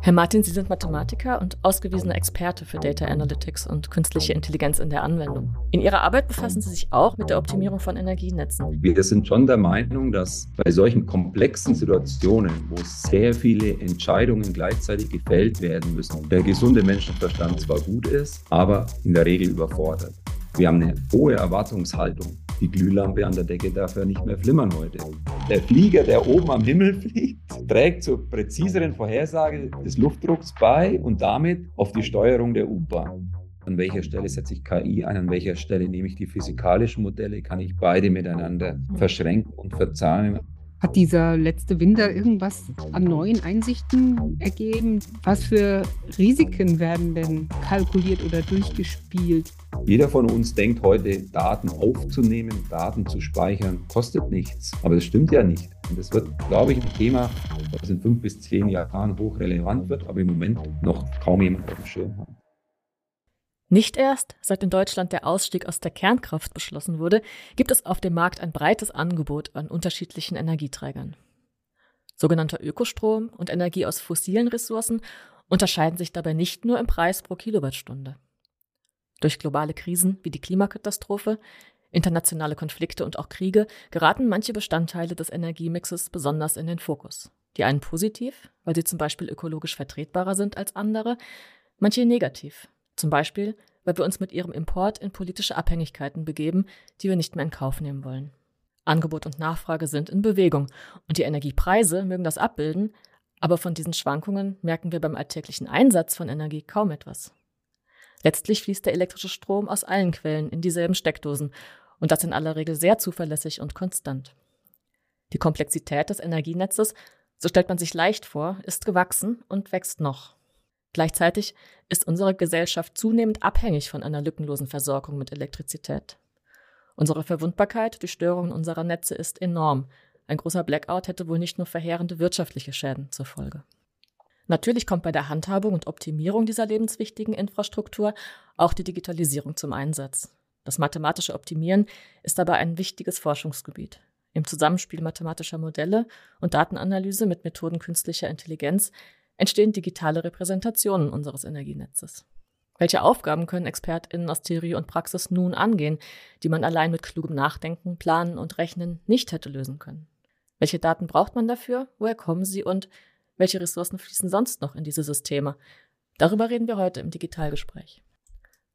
Herr Martin, Sie sind Mathematiker und ausgewiesener Experte für Data Analytics und künstliche Intelligenz in der Anwendung. In Ihrer Arbeit befassen Sie sich auch mit der Optimierung von Energienetzen. Wir sind schon der Meinung, dass bei solchen komplexen Situationen, wo sehr viele Entscheidungen gleichzeitig gefällt werden müssen, der gesunde Menschenverstand zwar gut ist, aber in der Regel überfordert. Wir haben eine hohe Erwartungshaltung die Glühlampe an der Decke darf ja nicht mehr flimmern heute. Der Flieger, der oben am Himmel fliegt, trägt zur präziseren Vorhersage des Luftdrucks bei und damit auf die Steuerung der U-Bahn. An welcher Stelle setze ich KI ein? An welcher Stelle nehme ich die physikalischen Modelle? Kann ich beide miteinander verschränken und verzahnen? Hat dieser letzte Winter irgendwas an neuen Einsichten ergeben? Was für Risiken werden denn kalkuliert oder durchgespielt? Jeder von uns denkt heute, Daten aufzunehmen, Daten zu speichern, kostet nichts. Aber das stimmt ja nicht. Und das wird, glaube ich, ein Thema, das in fünf bis zehn Jahren hochrelevant wird, aber im Moment noch kaum jemand auf dem Schirm hat. Nicht erst, seit in Deutschland der Ausstieg aus der Kernkraft beschlossen wurde, gibt es auf dem Markt ein breites Angebot an unterschiedlichen Energieträgern. Sogenannter Ökostrom und Energie aus fossilen Ressourcen unterscheiden sich dabei nicht nur im Preis pro Kilowattstunde. Durch globale Krisen wie die Klimakatastrophe, internationale Konflikte und auch Kriege geraten manche Bestandteile des Energiemixes besonders in den Fokus. Die einen positiv, weil sie zum Beispiel ökologisch vertretbarer sind als andere, manche negativ, zum Beispiel, weil wir uns mit ihrem Import in politische Abhängigkeiten begeben, die wir nicht mehr in Kauf nehmen wollen. Angebot und Nachfrage sind in Bewegung und die Energiepreise mögen das abbilden, aber von diesen Schwankungen merken wir beim alltäglichen Einsatz von Energie kaum etwas. Letztlich fließt der elektrische Strom aus allen Quellen in dieselben Steckdosen und das in aller Regel sehr zuverlässig und konstant. Die Komplexität des Energienetzes, so stellt man sich leicht vor, ist gewachsen und wächst noch. Gleichzeitig ist unsere Gesellschaft zunehmend abhängig von einer lückenlosen Versorgung mit Elektrizität. Unsere Verwundbarkeit durch Störungen unserer Netze ist enorm. Ein großer Blackout hätte wohl nicht nur verheerende wirtschaftliche Schäden zur Folge. Natürlich kommt bei der Handhabung und Optimierung dieser lebenswichtigen Infrastruktur auch die Digitalisierung zum Einsatz. Das mathematische Optimieren ist dabei ein wichtiges Forschungsgebiet. Im Zusammenspiel mathematischer Modelle und Datenanalyse mit Methoden künstlicher Intelligenz entstehen digitale Repräsentationen unseres Energienetzes. Welche Aufgaben können ExpertInnen aus Theorie und Praxis nun angehen, die man allein mit klugem Nachdenken, Planen und Rechnen nicht hätte lösen können? Welche Daten braucht man dafür? Woher kommen sie und welche Ressourcen fließen sonst noch in diese Systeme? Darüber reden wir heute im Digitalgespräch.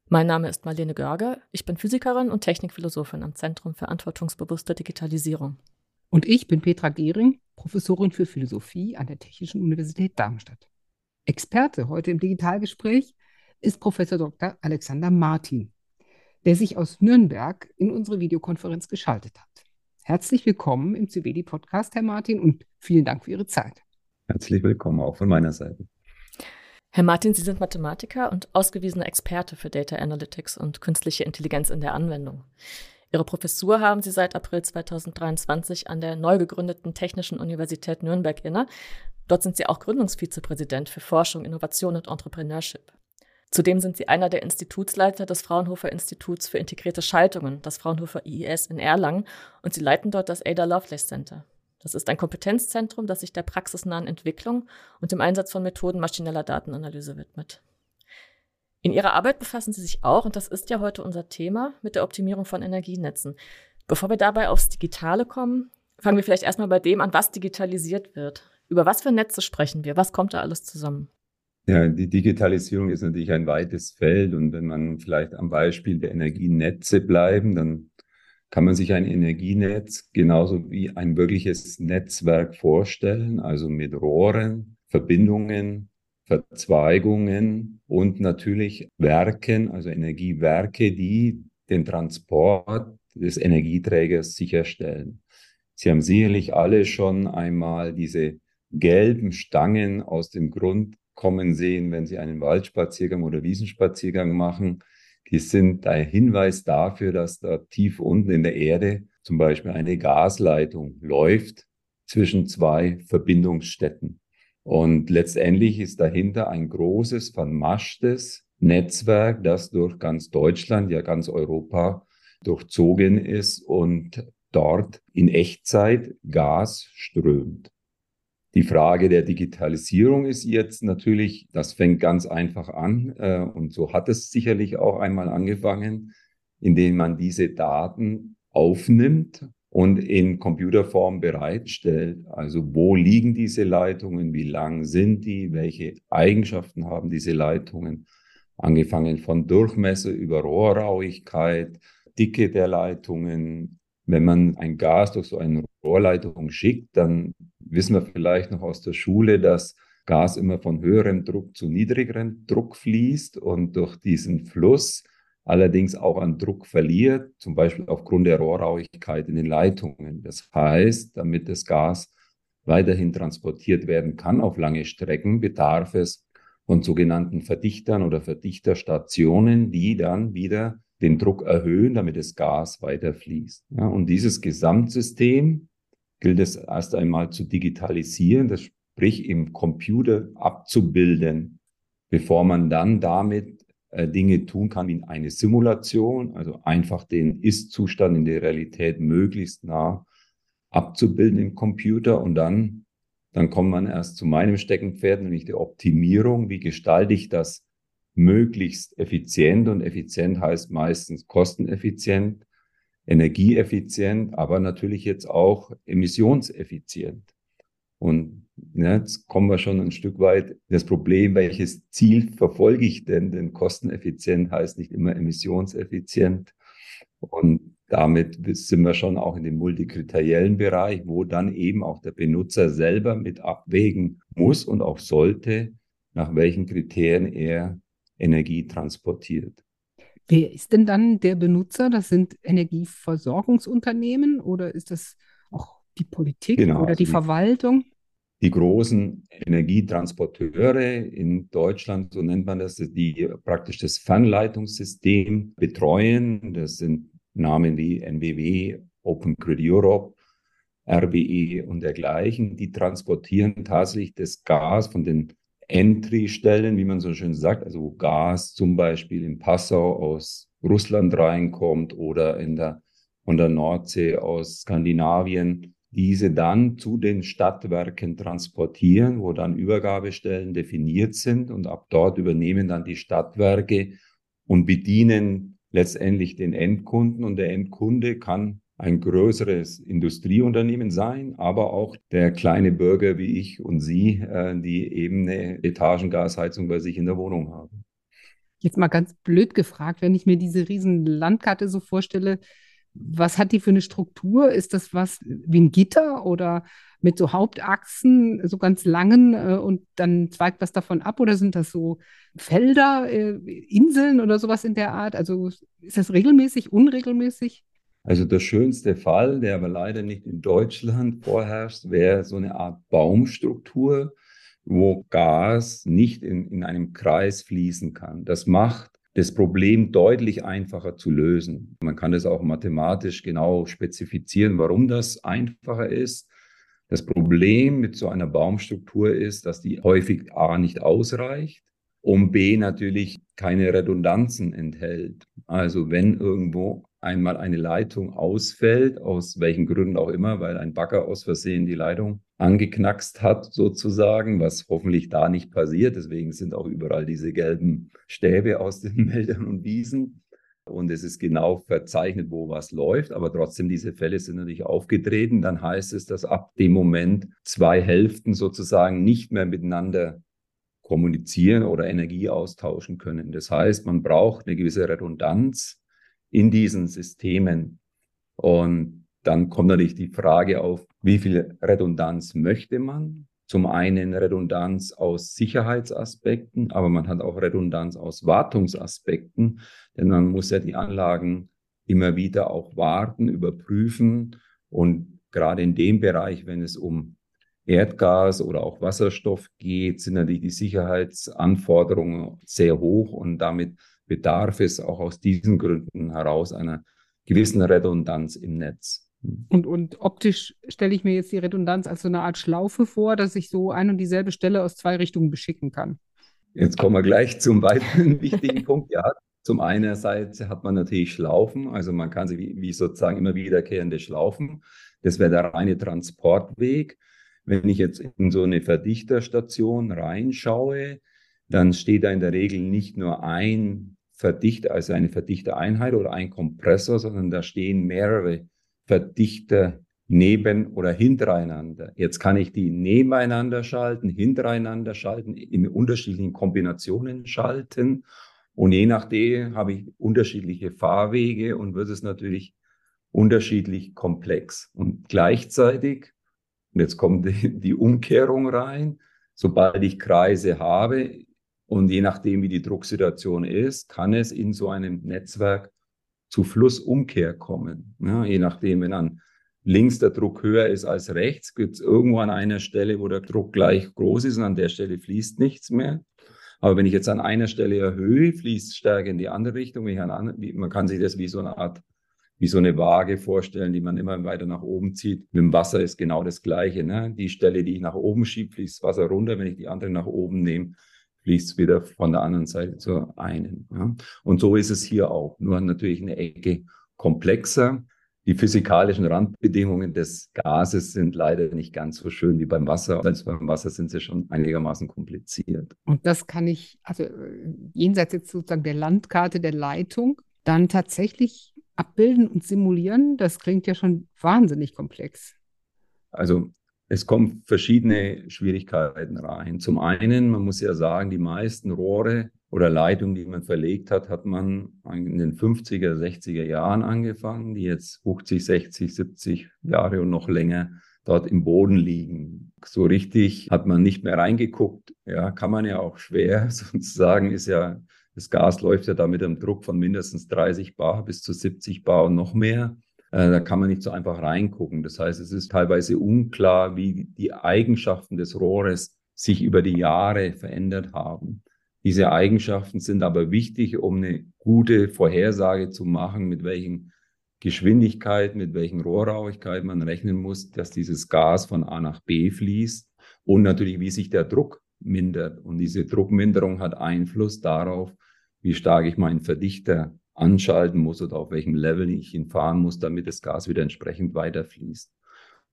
Mein Name ist Marlene Görger, ich bin Physikerin und Technikphilosophin am Zentrum Verantwortungsbewusste Digitalisierung. Und ich bin Petra Gehring, Professorin für Philosophie an der Technischen Universität Darmstadt. Experte heute im Digitalgespräch ist Professor Dr. Alexander Martin, der sich aus Nürnberg in unsere Videokonferenz geschaltet hat. Herzlich willkommen im CWD-Podcast, Herr Martin, und vielen Dank für Ihre Zeit. Herzlich willkommen auch von meiner Seite. Herr Martin, Sie sind Mathematiker und ausgewiesener Experte für Data Analytics und künstliche Intelligenz in der Anwendung. Ihre Professur haben Sie seit April 2023 an der neu gegründeten Technischen Universität Nürnberg inne. Dort sind Sie auch Gründungsvizepräsident für Forschung, Innovation und Entrepreneurship. Zudem sind Sie einer der Institutsleiter des Fraunhofer Instituts für integrierte Schaltungen, das Fraunhofer IIS in Erlangen, und Sie leiten dort das Ada Lovelace Center. Das ist ein Kompetenzzentrum, das sich der praxisnahen Entwicklung und dem Einsatz von Methoden maschineller Datenanalyse widmet. In Ihrer Arbeit befassen Sie sich auch, und das ist ja heute unser Thema, mit der Optimierung von Energienetzen. Bevor wir dabei aufs Digitale kommen, fangen wir vielleicht erstmal bei dem an, was digitalisiert wird. Über was für Netze sprechen wir? Was kommt da alles zusammen? Ja, die Digitalisierung ist natürlich ein weites Feld und wenn man vielleicht am Beispiel der Energienetze bleiben, dann kann man sich ein Energienetz genauso wie ein wirkliches Netzwerk vorstellen, also mit Rohren, Verbindungen, Verzweigungen und natürlich Werken, also Energiewerke, die den Transport des Energieträgers sicherstellen. Sie haben sicherlich alle schon einmal diese gelben Stangen aus dem Grund kommen sehen, wenn Sie einen Waldspaziergang oder Wiesenspaziergang machen. Die sind ein Hinweis dafür, dass da tief unten in der Erde zum Beispiel eine Gasleitung läuft zwischen zwei Verbindungsstätten. Und letztendlich ist dahinter ein großes, vermaschtes Netzwerk, das durch ganz Deutschland, ja ganz Europa durchzogen ist und dort in Echtzeit Gas strömt. Die Frage der Digitalisierung ist jetzt natürlich, das fängt ganz einfach an äh, und so hat es sicherlich auch einmal angefangen, indem man diese Daten aufnimmt und in Computerform bereitstellt. Also wo liegen diese Leitungen, wie lang sind die, welche Eigenschaften haben diese Leitungen, angefangen von Durchmesser über Rohrrauigkeit, Dicke der Leitungen. Wenn man ein Gas durch so eine Rohrleitung schickt, dann wissen wir vielleicht noch aus der Schule, dass Gas immer von höherem Druck zu niedrigerem Druck fließt und durch diesen Fluss allerdings auch an Druck verliert, zum Beispiel aufgrund der Rohrrauigkeit in den Leitungen. Das heißt, damit das Gas weiterhin transportiert werden kann auf lange Strecken, bedarf es von sogenannten Verdichtern oder Verdichterstationen, die dann wieder den Druck erhöhen, damit das Gas weiter fließt. Ja, und dieses Gesamtsystem gilt es erst einmal zu digitalisieren, das sprich im Computer abzubilden, bevor man dann damit Dinge tun kann wie eine Simulation, also einfach den Ist-Zustand in der Realität möglichst nah abzubilden im Computer und dann, dann kommt man erst zu meinem Steckenpferd, nämlich der Optimierung. Wie gestalte ich das möglichst effizient? Und effizient heißt meistens kosteneffizient, energieeffizient, aber natürlich jetzt auch emissionseffizient. Und ja, jetzt kommen wir schon ein Stück weit das Problem, welches Ziel verfolge ich denn? Denn kosteneffizient heißt nicht immer emissionseffizient. Und damit sind wir schon auch in dem multikriteriellen Bereich, wo dann eben auch der Benutzer selber mit abwägen muss und auch sollte, nach welchen Kriterien er Energie transportiert. Wer ist denn dann der Benutzer? Das sind Energieversorgungsunternehmen oder ist das auch die Politik genau, oder die, also die Verwaltung? Die großen Energietransporteure in Deutschland, so nennt man das, die praktisch das Fernleitungssystem betreuen. Das sind Namen wie NBW, Open Grid Europe, RWE und dergleichen. Die transportieren tatsächlich das Gas von den Entry-Stellen, wie man so schön sagt, also wo Gas zum Beispiel in Passau aus Russland reinkommt oder in der, von der Nordsee aus Skandinavien diese dann zu den Stadtwerken transportieren, wo dann Übergabestellen definiert sind und ab dort übernehmen dann die Stadtwerke und bedienen letztendlich den Endkunden und der Endkunde kann ein größeres Industrieunternehmen sein, aber auch der kleine Bürger wie ich und Sie, äh, die eben eine Etagengasheizung bei sich in der Wohnung haben. Jetzt mal ganz blöd gefragt, wenn ich mir diese riesen Landkarte so vorstelle, was hat die für eine Struktur? Ist das was wie ein Gitter oder mit so Hauptachsen, so ganz langen äh, und dann zweigt was davon ab? Oder sind das so Felder, äh, Inseln oder sowas in der Art? Also ist das regelmäßig, unregelmäßig? Also der schönste Fall, der aber leider nicht in Deutschland vorherrscht, wäre so eine Art Baumstruktur, wo Gas nicht in, in einem Kreis fließen kann. Das macht das Problem deutlich einfacher zu lösen. Man kann das auch mathematisch genau spezifizieren, warum das einfacher ist. Das Problem mit so einer Baumstruktur ist, dass die häufig A nicht ausreicht und B natürlich keine Redundanzen enthält. Also wenn irgendwo einmal eine Leitung ausfällt, aus welchen Gründen auch immer, weil ein Bagger aus Versehen die Leitung angeknackst hat, sozusagen, was hoffentlich da nicht passiert. Deswegen sind auch überall diese gelben Stäbe aus den Wäldern und Wiesen. Und es ist genau verzeichnet, wo was läuft. Aber trotzdem, diese Fälle sind natürlich aufgetreten. Dann heißt es, dass ab dem Moment zwei Hälften sozusagen nicht mehr miteinander kommunizieren oder Energie austauschen können. Das heißt, man braucht eine gewisse Redundanz in diesen Systemen. Und dann kommt natürlich die Frage auf, wie viel Redundanz möchte man? Zum einen Redundanz aus Sicherheitsaspekten, aber man hat auch Redundanz aus Wartungsaspekten, denn man muss ja die Anlagen immer wieder auch warten, überprüfen und gerade in dem Bereich, wenn es um Erdgas oder auch Wasserstoff geht, sind natürlich die Sicherheitsanforderungen sehr hoch und damit bedarf es auch aus diesen Gründen heraus einer gewissen Redundanz im Netz. Und, und optisch stelle ich mir jetzt die Redundanz als so eine Art Schlaufe vor, dass ich so ein und dieselbe Stelle aus zwei Richtungen beschicken kann. Jetzt kommen wir gleich zum weiteren wichtigen Punkt. Ja, zum einerseits hat man natürlich Schlaufen, also man kann sie wie, wie sozusagen immer wiederkehrende Schlaufen. Das wäre der reine Transportweg. Wenn ich jetzt in so eine Verdichterstation reinschaue, dann steht da in der Regel nicht nur ein Verdichter, also eine Verdichtereinheit oder ein Kompressor, sondern da stehen mehrere Verdichter neben oder hintereinander. Jetzt kann ich die nebeneinander schalten, hintereinander schalten, in unterschiedlichen Kombinationen schalten. Und je nachdem habe ich unterschiedliche Fahrwege und wird es natürlich unterschiedlich komplex. Und gleichzeitig, und jetzt kommt die, die Umkehrung rein, sobald ich Kreise habe und je nachdem, wie die Drucksituation ist, kann es in so einem Netzwerk zu Flussumkehr kommen. Ja, je nachdem, wenn dann links der Druck höher ist als rechts, gibt es irgendwo an einer Stelle, wo der Druck gleich groß ist und an der Stelle fließt nichts mehr. Aber wenn ich jetzt an einer Stelle erhöhe, fließt stärker in die andere Richtung. man kann sich das wie so eine Art, wie so eine Waage vorstellen, die man immer weiter nach oben zieht. Mit dem Wasser ist genau das Gleiche. Ne? Die Stelle, die ich nach oben schiebe, fließt das Wasser runter. Wenn ich die andere nach oben nehme, fließt es wieder von der anderen Seite zur einen. Ja? Und so ist es hier auch. Nur natürlich eine Ecke komplexer. Die physikalischen Randbedingungen des Gases sind leider nicht ganz so schön wie beim Wasser. Als beim Wasser sind sie schon einigermaßen kompliziert. Und das kann ich, also äh, jenseits jetzt sozusagen der Landkarte der Leitung, dann tatsächlich abbilden und simulieren. Das klingt ja schon wahnsinnig komplex. Also es kommen verschiedene Schwierigkeiten rein. Zum einen, man muss ja sagen, die meisten Rohre oder Leitungen, die man verlegt hat, hat man in den 50er, 60er Jahren angefangen, die jetzt 50, 60, 70 Jahre und noch länger dort im Boden liegen. So richtig hat man nicht mehr reingeguckt. Ja, kann man ja auch schwer sozusagen, ist ja, das Gas läuft ja da mit einem Druck von mindestens 30 Bar bis zu 70 Bar und noch mehr. Äh, da kann man nicht so einfach reingucken. Das heißt, es ist teilweise unklar, wie die Eigenschaften des Rohres sich über die Jahre verändert haben. Diese Eigenschaften sind aber wichtig, um eine gute Vorhersage zu machen, mit welchen Geschwindigkeit, mit welchen Rohrrauigkeit man rechnen muss, dass dieses Gas von A nach B fließt und natürlich, wie sich der Druck mindert. Und diese Druckminderung hat Einfluss darauf, wie stark ich meinen Verdichter anschalten muss oder auf welchem Level ich ihn fahren muss, damit das Gas wieder entsprechend weiterfließt.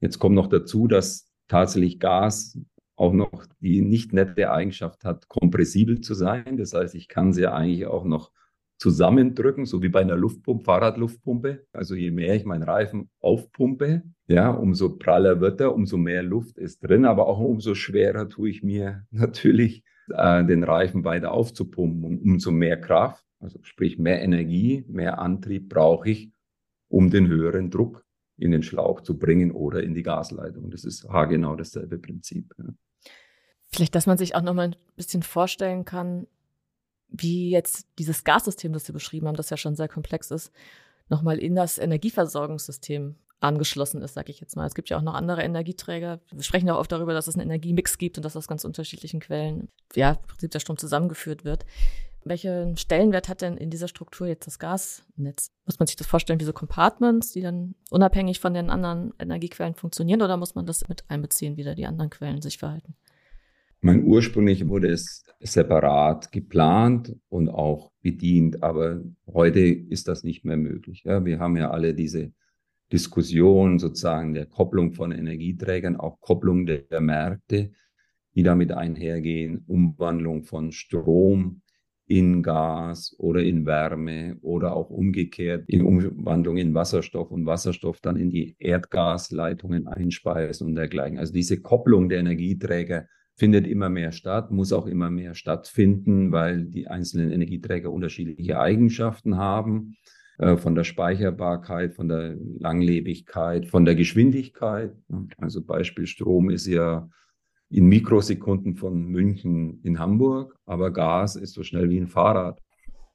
Jetzt kommt noch dazu, dass tatsächlich Gas auch noch die nicht nette Eigenschaft hat, kompressibel zu sein. Das heißt, ich kann sie eigentlich auch noch zusammendrücken, so wie bei einer Luftpumpe, Fahrradluftpumpe. Also je mehr ich meinen Reifen aufpumpe, ja, umso praller wird er, umso mehr Luft ist drin, aber auch umso schwerer tue ich mir natürlich, äh, den Reifen weiter aufzupumpen. Und umso mehr Kraft, also sprich mehr Energie, mehr Antrieb brauche ich, um den höheren Druck in den Schlauch zu bringen oder in die Gasleitung. Das ist haargenau dasselbe Prinzip. Ja. Vielleicht, dass man sich auch noch mal ein bisschen vorstellen kann, wie jetzt dieses Gassystem, das Sie beschrieben haben, das ja schon sehr komplex ist, nochmal in das Energieversorgungssystem angeschlossen ist, sage ich jetzt mal. Es gibt ja auch noch andere Energieträger. Wir sprechen ja oft darüber, dass es einen Energiemix gibt und dass aus ganz unterschiedlichen Quellen, ja, im Prinzip der Strom zusammengeführt wird. Welchen Stellenwert hat denn in dieser Struktur jetzt das Gasnetz? Muss man sich das vorstellen wie so Compartments, die dann unabhängig von den anderen Energiequellen funktionieren oder muss man das mit einbeziehen, wie da die anderen Quellen sich verhalten? Mein ursprünglich wurde es separat geplant und auch bedient, aber heute ist das nicht mehr möglich. Ja, wir haben ja alle diese Diskussion sozusagen der Kopplung von Energieträgern, auch Kopplung der, der Märkte, die damit einhergehen, Umwandlung von Strom in Gas oder in Wärme oder auch umgekehrt in Umwandlung in Wasserstoff und Wasserstoff dann in die Erdgasleitungen einspeisen und dergleichen. Also diese Kopplung der Energieträger findet immer mehr statt, muss auch immer mehr stattfinden, weil die einzelnen Energieträger unterschiedliche Eigenschaften haben, äh, von der Speicherbarkeit, von der Langlebigkeit, von der Geschwindigkeit. Also Beispiel Strom ist ja in Mikrosekunden von München in Hamburg, aber Gas ist so schnell wie ein Fahrrad.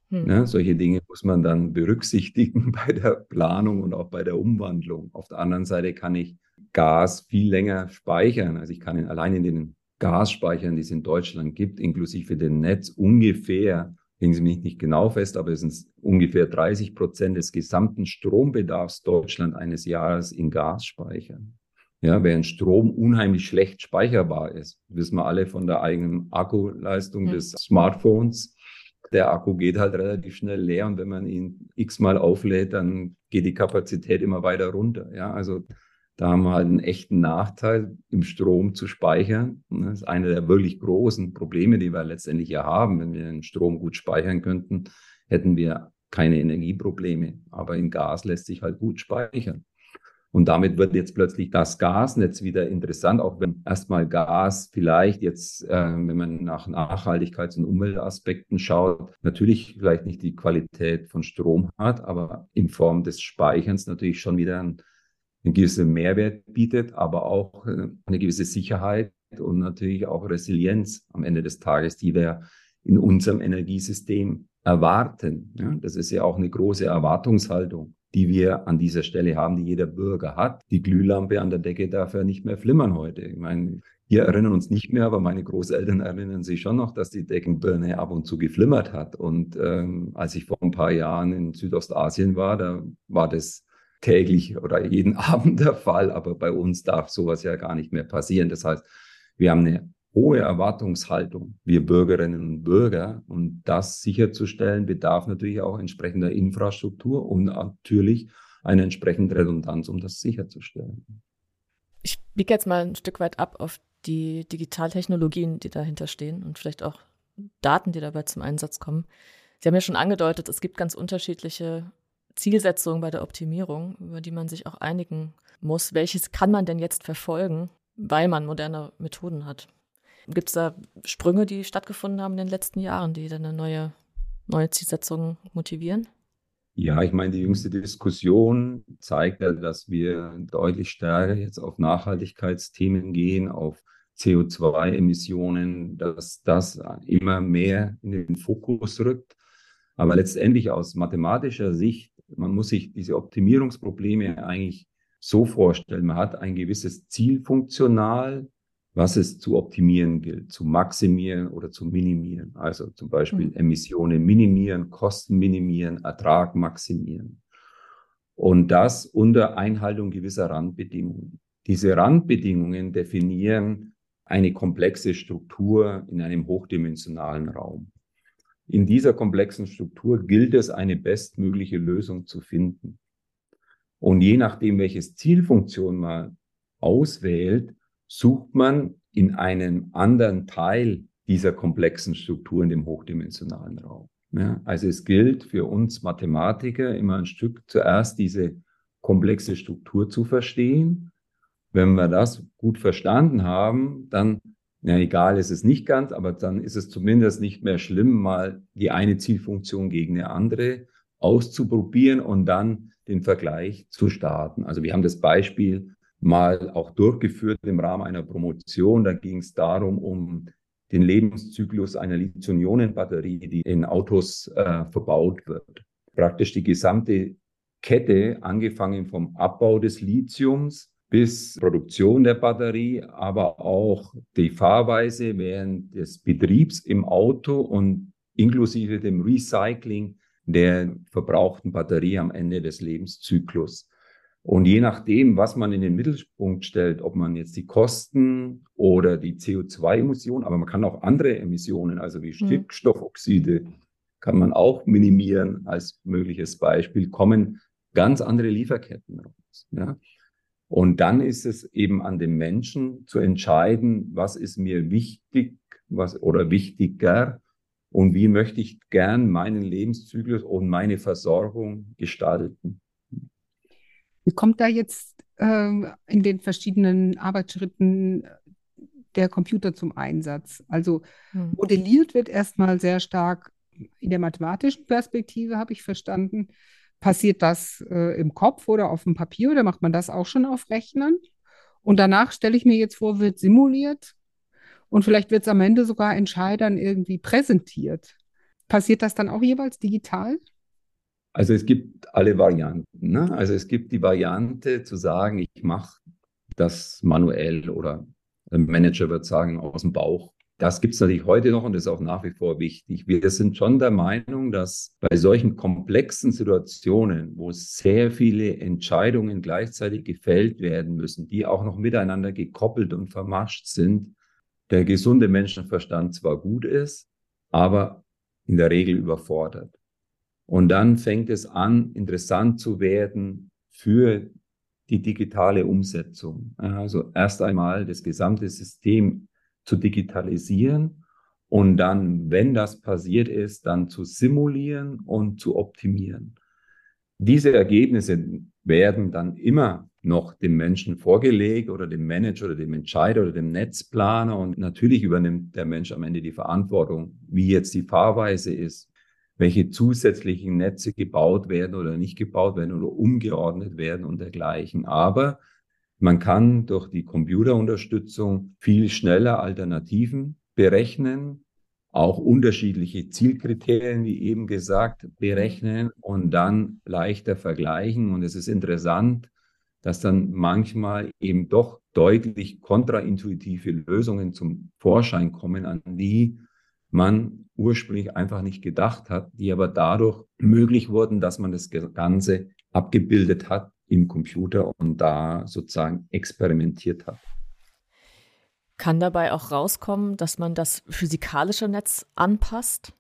Hm. Ne, solche Dinge muss man dann berücksichtigen bei der Planung und auch bei der Umwandlung. Auf der anderen Seite kann ich Gas viel länger speichern. Also ich kann ihn allein in den Gasspeichern, die es in Deutschland gibt, inklusive dem Netz, ungefähr, legen Sie mich nicht genau fest, aber es sind ungefähr 30 Prozent des gesamten Strombedarfs Deutschland eines Jahres in Gas speichern. Ja, während Strom unheimlich schlecht speicherbar ist, wissen wir alle von der eigenen Akkuleistung ja. des Smartphones. Der Akku geht halt relativ schnell leer und wenn man ihn x-mal auflädt, dann geht die Kapazität immer weiter runter. Ja, also Da haben wir halt einen echten Nachteil, im Strom zu speichern. Das ist einer der wirklich großen Probleme, die wir letztendlich ja haben. Wenn wir den Strom gut speichern könnten, hätten wir keine Energieprobleme. Aber in Gas lässt sich halt gut speichern. Und damit wird jetzt plötzlich das Gasnetz wieder interessant, auch wenn erstmal Gas vielleicht jetzt, äh, wenn man nach Nachhaltigkeits- und Umweltaspekten schaut, natürlich vielleicht nicht die Qualität von Strom hat, aber in Form des Speicherns natürlich schon wieder einen, einen gewissen Mehrwert bietet, aber auch äh, eine gewisse Sicherheit und natürlich auch Resilienz am Ende des Tages, die wir in unserem Energiesystem erwarten. Ja, das ist ja auch eine große Erwartungshaltung die wir an dieser Stelle haben, die jeder Bürger hat. Die Glühlampe an der Decke darf ja nicht mehr flimmern heute. Ich meine, wir erinnern uns nicht mehr, aber meine Großeltern erinnern sich schon noch, dass die Deckenbirne ab und zu geflimmert hat. Und ähm, als ich vor ein paar Jahren in Südostasien war, da war das täglich oder jeden Abend der Fall. Aber bei uns darf sowas ja gar nicht mehr passieren. Das heißt, wir haben eine hohe Erwartungshaltung, wir Bürgerinnen und Bürger. Und das sicherzustellen, bedarf natürlich auch entsprechender Infrastruktur und natürlich eine entsprechende Redundanz, um das sicherzustellen. Ich biege jetzt mal ein Stück weit ab auf die Digitaltechnologien, die dahinter stehen und vielleicht auch Daten, die dabei zum Einsatz kommen. Sie haben ja schon angedeutet, es gibt ganz unterschiedliche Zielsetzungen bei der Optimierung, über die man sich auch einigen muss. Welches kann man denn jetzt verfolgen, weil man moderne Methoden hat? Gibt es da Sprünge, die stattgefunden haben in den letzten Jahren, die dann eine neue, neue Zielsetzung motivieren? Ja, ich meine, die jüngste Diskussion zeigt ja, dass wir deutlich stärker jetzt auf Nachhaltigkeitsthemen gehen, auf CO2-Emissionen, dass das immer mehr in den Fokus rückt. Aber letztendlich aus mathematischer Sicht, man muss sich diese Optimierungsprobleme eigentlich so vorstellen. Man hat ein gewisses Zielfunktional, was es zu optimieren gilt, zu maximieren oder zu minimieren. Also zum Beispiel mhm. Emissionen minimieren, Kosten minimieren, Ertrag maximieren. Und das unter Einhaltung gewisser Randbedingungen. Diese Randbedingungen definieren eine komplexe Struktur in einem hochdimensionalen Raum. In dieser komplexen Struktur gilt es, eine bestmögliche Lösung zu finden. Und je nachdem, welches Zielfunktion man auswählt, sucht man in einem anderen Teil dieser komplexen Struktur in dem hochdimensionalen Raum. Ja, also es gilt für uns Mathematiker immer ein Stück zuerst diese komplexe Struktur zu verstehen. Wenn wir das gut verstanden haben, dann, ja, egal ist es nicht ganz, aber dann ist es zumindest nicht mehr schlimm, mal die eine Zielfunktion gegen eine andere auszuprobieren und dann den Vergleich zu starten. Also wir haben das Beispiel mal auch durchgeführt im Rahmen einer Promotion. Da ging es darum, um den Lebenszyklus einer Lithium-Ionen-Batterie, die in Autos äh, verbaut wird. Praktisch die gesamte Kette, angefangen vom Abbau des Lithiums bis Produktion der Batterie, aber auch die Fahrweise während des Betriebs im Auto und inklusive dem Recycling der verbrauchten Batterie am Ende des Lebenszyklus. Und je nachdem, was man in den Mittelpunkt stellt, ob man jetzt die Kosten oder die CO2-Emissionen, aber man kann auch andere Emissionen, also wie mhm. Stickstoffoxide, kann man auch minimieren als mögliches Beispiel, kommen ganz andere Lieferketten raus. Ja? Und dann ist es eben an dem Menschen zu entscheiden, was ist mir wichtig was, oder wichtiger und wie möchte ich gern meinen Lebenszyklus und meine Versorgung gestalten. Wie kommt da jetzt äh, in den verschiedenen Arbeitsschritten äh, der Computer zum Einsatz? Also hm. modelliert wird erstmal sehr stark in der mathematischen Perspektive, habe ich verstanden. Passiert das äh, im Kopf oder auf dem Papier oder macht man das auch schon auf Rechnern? Und danach stelle ich mir jetzt vor, wird simuliert und vielleicht wird es am Ende sogar Entscheidern irgendwie präsentiert. Passiert das dann auch jeweils digital? Also es gibt alle Varianten. Ne? Also es gibt die Variante zu sagen, ich mache das manuell oder ein Manager wird sagen, aus dem Bauch. Das gibt es natürlich heute noch und ist auch nach wie vor wichtig. Wir sind schon der Meinung, dass bei solchen komplexen Situationen, wo sehr viele Entscheidungen gleichzeitig gefällt werden müssen, die auch noch miteinander gekoppelt und vermascht sind, der gesunde Menschenverstand zwar gut ist, aber in der Regel überfordert. Und dann fängt es an, interessant zu werden für die digitale Umsetzung. Also erst einmal das gesamte System zu digitalisieren und dann, wenn das passiert ist, dann zu simulieren und zu optimieren. Diese Ergebnisse werden dann immer noch dem Menschen vorgelegt oder dem Manager oder dem Entscheider oder dem Netzplaner. Und natürlich übernimmt der Mensch am Ende die Verantwortung, wie jetzt die Fahrweise ist, welche zusätzlichen Netze gebaut werden oder nicht gebaut werden oder umgeordnet werden und dergleichen. Aber man kann durch die Computerunterstützung viel schneller Alternativen berechnen, auch unterschiedliche Zielkriterien, wie eben gesagt, berechnen und dann leichter vergleichen. Und es ist interessant, dass dann manchmal eben doch deutlich kontraintuitive Lösungen zum Vorschein kommen, an die man ursprünglich einfach nicht gedacht hat, die aber dadurch möglich wurden, dass man das Ganze abgebildet hat im Computer und da sozusagen experimentiert hat. Kann dabei auch rauskommen, dass man das physikalische Netz anpasst?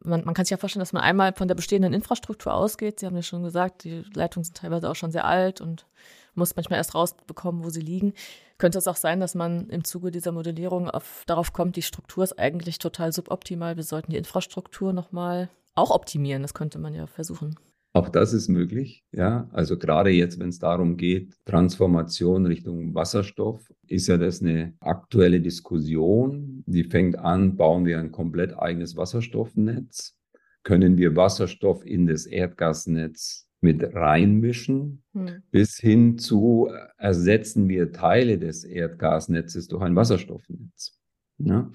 Man, man, kann sich ja vorstellen, dass man einmal von der bestehenden Infrastruktur ausgeht. Sie haben ja schon gesagt, die Leitungen sind teilweise auch schon sehr alt und muss manchmal erst rausbekommen, wo sie liegen. Könnte es auch sein, dass man im Zuge dieser Modellierung auf, darauf kommt, die Struktur ist eigentlich total suboptimal. Wir sollten die Infrastruktur nochmal auch optimieren. Das könnte man ja versuchen. Auch das ist möglich, ja. Also gerade jetzt, wenn es darum geht, Transformation Richtung Wasserstoff, ist ja das eine aktuelle Diskussion. Die fängt an, bauen wir ein komplett eigenes Wasserstoffnetz? Können wir Wasserstoff in das Erdgasnetz mit reinmischen, hm. bis hin zu ersetzen wir Teile des Erdgasnetzes durch ein Wasserstoffnetz. Ja?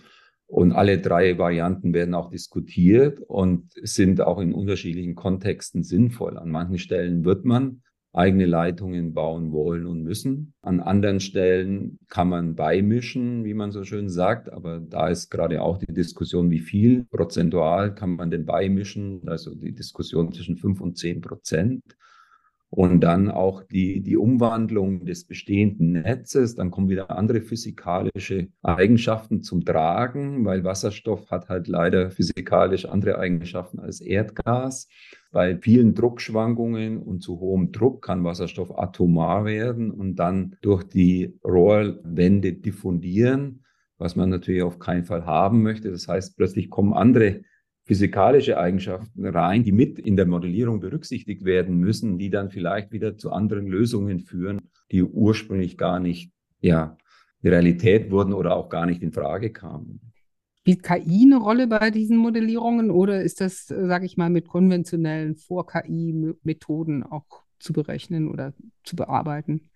Und alle drei Varianten werden auch diskutiert und sind auch in unterschiedlichen Kontexten sinnvoll. An manchen Stellen wird man eigene Leitungen bauen wollen und müssen. An anderen Stellen kann man beimischen, wie man so schön sagt, aber da ist gerade auch die Diskussion, wie viel prozentual kann man denn beimischen, also die Diskussion zwischen fünf und zehn Prozent und dann auch die, die Umwandlung des bestehenden Netzes. Dann kommen wieder andere physikalische Eigenschaften zum Tragen, weil Wasserstoff hat halt leider physikalisch andere Eigenschaften als Erdgas. Bei vielen Druckschwankungen und zu hohem Druck kann Wasserstoff atomar werden und dann durch die Rohrwände diffundieren, was man natürlich auf keinen Fall haben möchte. Das heißt, plötzlich kommen andere physikalische Eigenschaften rein, die mit in der Modellierung berücksichtigt werden müssen, die dann vielleicht wieder zu anderen Lösungen führen, die ursprünglich gar nicht, ja, die Realität wurden oder auch gar nicht in Frage kamen. Spielt KI eine Rolle bei diesen Modellierungen oder ist das, sage ich mal, mit konventionellen Vor-KI-Methoden auch zu berechnen oder zu bearbeiten?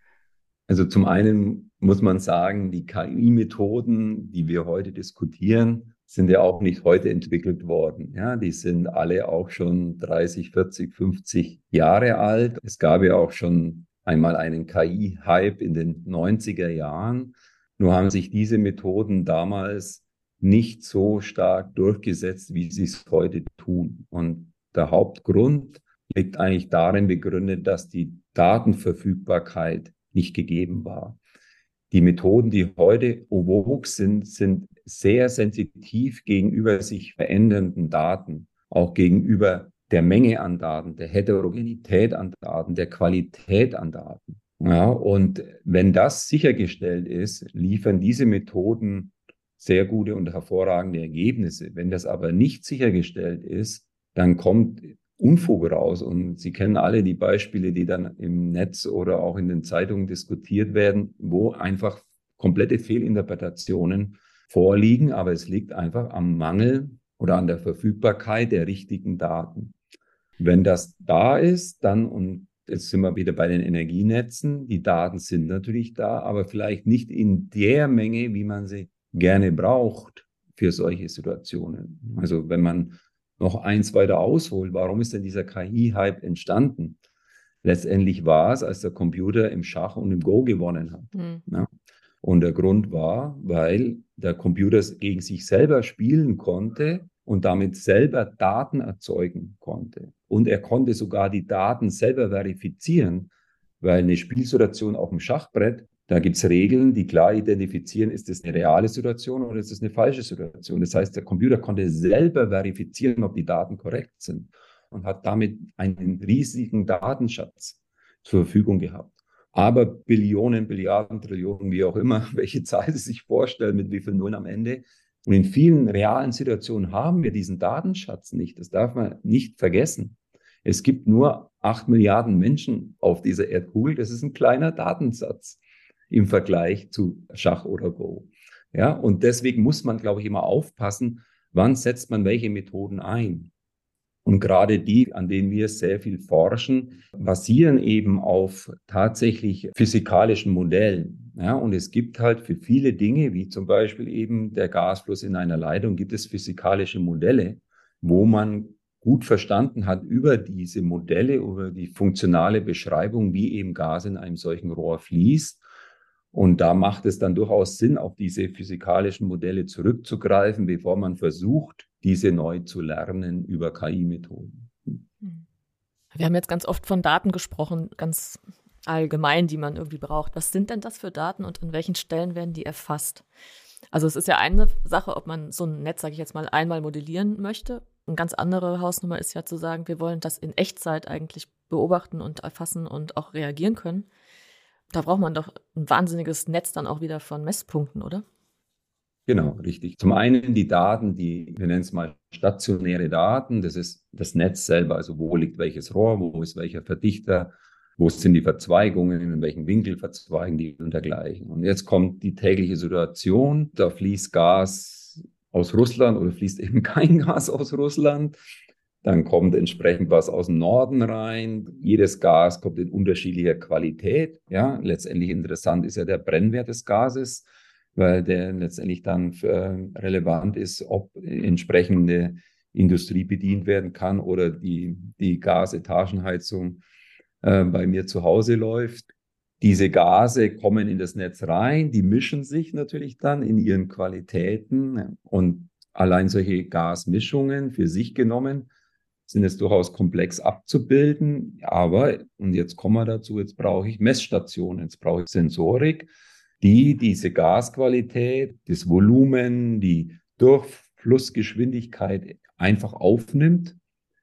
Also zum einen muss man sagen, die KI-Methoden, die wir heute diskutieren, sind ja auch nicht heute entwickelt worden. Ja, die sind alle auch schon 30, 40, 50 Jahre alt. Es gab ja auch schon einmal einen KI-Hype in den 90er Jahren. Nur haben sich diese Methoden damals nicht so stark durchgesetzt, wie sie es heute tun. Und der Hauptgrund liegt eigentlich darin begründet, dass die Datenverfügbarkeit nicht gegeben war. Die Methoden, die heute vogue sind, sind sehr sensitiv gegenüber sich verändernden Daten, auch gegenüber der Menge an Daten, der Heterogenität an Daten, der Qualität an Daten. Ja, und wenn das sichergestellt ist, liefern diese Methoden sehr gute und hervorragende Ergebnisse. Wenn das aber nicht sichergestellt ist, dann kommt Unfug raus. Und Sie kennen alle die Beispiele, die dann im Netz oder auch in den Zeitungen diskutiert werden, wo einfach komplette Fehlinterpretationen vorliegen, aber es liegt einfach am Mangel oder an der Verfügbarkeit der richtigen Daten. Wenn das da ist, dann, und jetzt sind wir wieder bei den Energienetzen, die Daten sind natürlich da, aber vielleicht nicht in der Menge, wie man sie gerne braucht für solche Situationen. Also wenn man noch eins weiter ausholt, warum ist denn dieser KI-Hype entstanden? Letztendlich war es, als der Computer im Schach und im Go gewonnen hat. Mhm. Ja. Und der Grund war, weil der Computer gegen sich selber spielen konnte und damit selber Daten erzeugen konnte. Und er konnte sogar die Daten selber verifizieren, weil eine Spielsituation auf dem Schachbrett, da gibt es Regeln, die klar identifizieren, ist das eine reale Situation oder ist das eine falsche Situation. Das heißt, der Computer konnte selber verifizieren, ob die Daten korrekt sind und hat damit einen riesigen Datenschatz zur Verfügung gehabt. Aber Billionen, Billiarden, Trillionen, wie auch immer, welche Zahl Sie sich vorstellen, mit wie viel Nullen am Ende. Und in vielen realen Situationen haben wir diesen Datenschatz nicht. Das darf man nicht vergessen. Es gibt nur acht Milliarden Menschen auf dieser Erdkugel. Das ist ein kleiner Datensatz im Vergleich zu Schach oder Go. Ja, und deswegen muss man, glaube ich, immer aufpassen, wann setzt man welche Methoden ein. Und gerade die, an denen wir sehr viel forschen, basieren eben auf tatsächlich physikalischen Modellen. Ja, und es gibt halt für viele Dinge, wie zum Beispiel eben der Gasfluss in einer Leitung, gibt es physikalische Modelle, wo man gut verstanden hat über diese Modelle, über die funktionale Beschreibung, wie eben Gas in einem solchen Rohr fließt. Und da macht es dann durchaus Sinn, auf diese physikalischen Modelle zurückzugreifen, bevor man versucht, diese neu zu lernen über KI-Methoden. Hm. Wir haben jetzt ganz oft von Daten gesprochen, ganz allgemein, die man irgendwie braucht. Was sind denn das für Daten und an welchen Stellen werden die erfasst? Also es ist ja eine Sache, ob man so ein Netz, sage ich jetzt mal, einmal modellieren möchte. Eine ganz andere Hausnummer ist ja zu sagen, wir wollen das in Echtzeit eigentlich beobachten und erfassen und auch reagieren können. Da braucht man doch ein wahnsinniges Netz dann auch wieder von Messpunkten, oder? Genau, richtig. Zum einen die Daten, die, wir nennen es mal stationäre Daten, das ist das Netz selber, also wo liegt welches Rohr, wo ist welcher Verdichter, wo sind die Verzweigungen, in welchem Winkel verzweigen die und dergleichen. Und jetzt kommt die tägliche Situation, da fließt Gas aus Russland oder fließt eben kein Gas aus Russland. Dann kommt entsprechend was aus dem Norden rein. Jedes Gas kommt in unterschiedlicher Qualität. Ja, letztendlich interessant ist ja der Brennwert des Gases weil der letztendlich dann relevant ist, ob entsprechende Industrie bedient werden kann oder die, die Gasetagenheizung äh, bei mir zu Hause läuft. Diese Gase kommen in das Netz rein, die mischen sich natürlich dann in ihren Qualitäten und allein solche Gasmischungen für sich genommen sind es durchaus komplex abzubilden. Aber, und jetzt kommen wir dazu, jetzt brauche ich Messstationen, jetzt brauche ich Sensorik die diese Gasqualität, das Volumen, die Durchflussgeschwindigkeit einfach aufnimmt,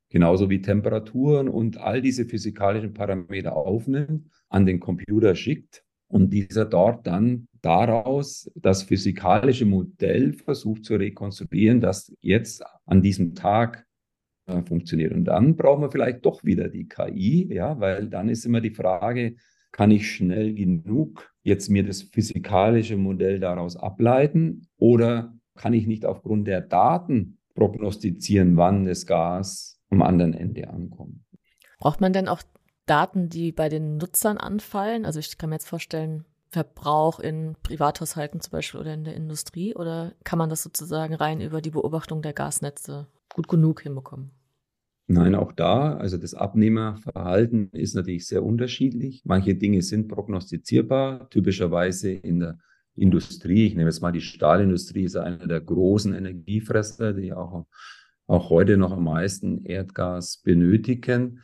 genauso wie Temperaturen und all diese physikalischen Parameter aufnimmt, an den Computer schickt und dieser dort dann daraus das physikalische Modell versucht zu rekonstruieren, das jetzt an diesem Tag äh, funktioniert. Und dann brauchen wir vielleicht doch wieder die KI, ja, weil dann ist immer die Frage, kann ich schnell genug jetzt mir das physikalische Modell daraus ableiten oder kann ich nicht aufgrund der Daten prognostizieren, wann das Gas am anderen Ende ankommt? Braucht man denn auch Daten, die bei den Nutzern anfallen? Also ich kann mir jetzt vorstellen, Verbrauch in Privathaushalten zum Beispiel oder in der Industrie oder kann man das sozusagen rein über die Beobachtung der Gasnetze gut genug hinbekommen? Nein, auch da, also das Abnehmerverhalten ist natürlich sehr unterschiedlich. Manche Dinge sind prognostizierbar, typischerweise in der Industrie. Ich nehme jetzt mal die Stahlindustrie, ist einer der großen Energiefresser, die auch, auch heute noch am meisten Erdgas benötigen.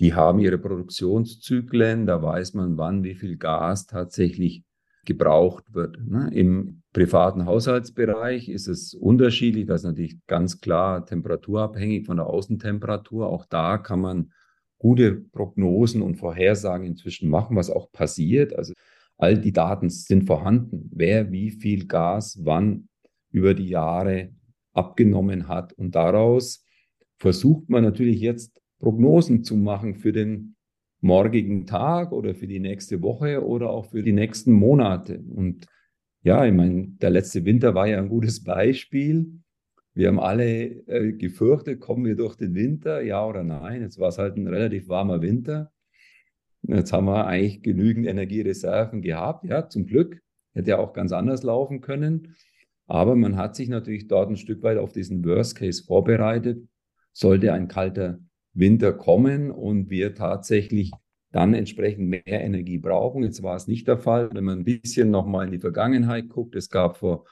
Die haben ihre Produktionszyklen, da weiß man, wann wie viel Gas tatsächlich gebraucht wird. Ne? Im privaten Haushaltsbereich ist es unterschiedlich. Das ist natürlich ganz klar temperaturabhängig von der Außentemperatur. Auch da kann man gute Prognosen und Vorhersagen inzwischen machen, was auch passiert. Also all die Daten sind vorhanden, wer wie viel Gas wann über die Jahre abgenommen hat. Und daraus versucht man natürlich jetzt Prognosen zu machen für den morgigen Tag oder für die nächste Woche oder auch für die nächsten Monate. Und ja, ich meine, der letzte Winter war ja ein gutes Beispiel. Wir haben alle äh, gefürchtet, kommen wir durch den Winter, ja oder nein? Jetzt war es halt ein relativ warmer Winter. Jetzt haben wir eigentlich genügend Energiereserven gehabt. Ja, zum Glück. Hätte ja auch ganz anders laufen können. Aber man hat sich natürlich dort ein Stück weit auf diesen Worst Case vorbereitet. Sollte ein kalter Winter kommen und wir tatsächlich dann entsprechend mehr Energie brauchen. Jetzt war es nicht der Fall. Wenn man ein bisschen nochmal in die Vergangenheit guckt, es gab vor,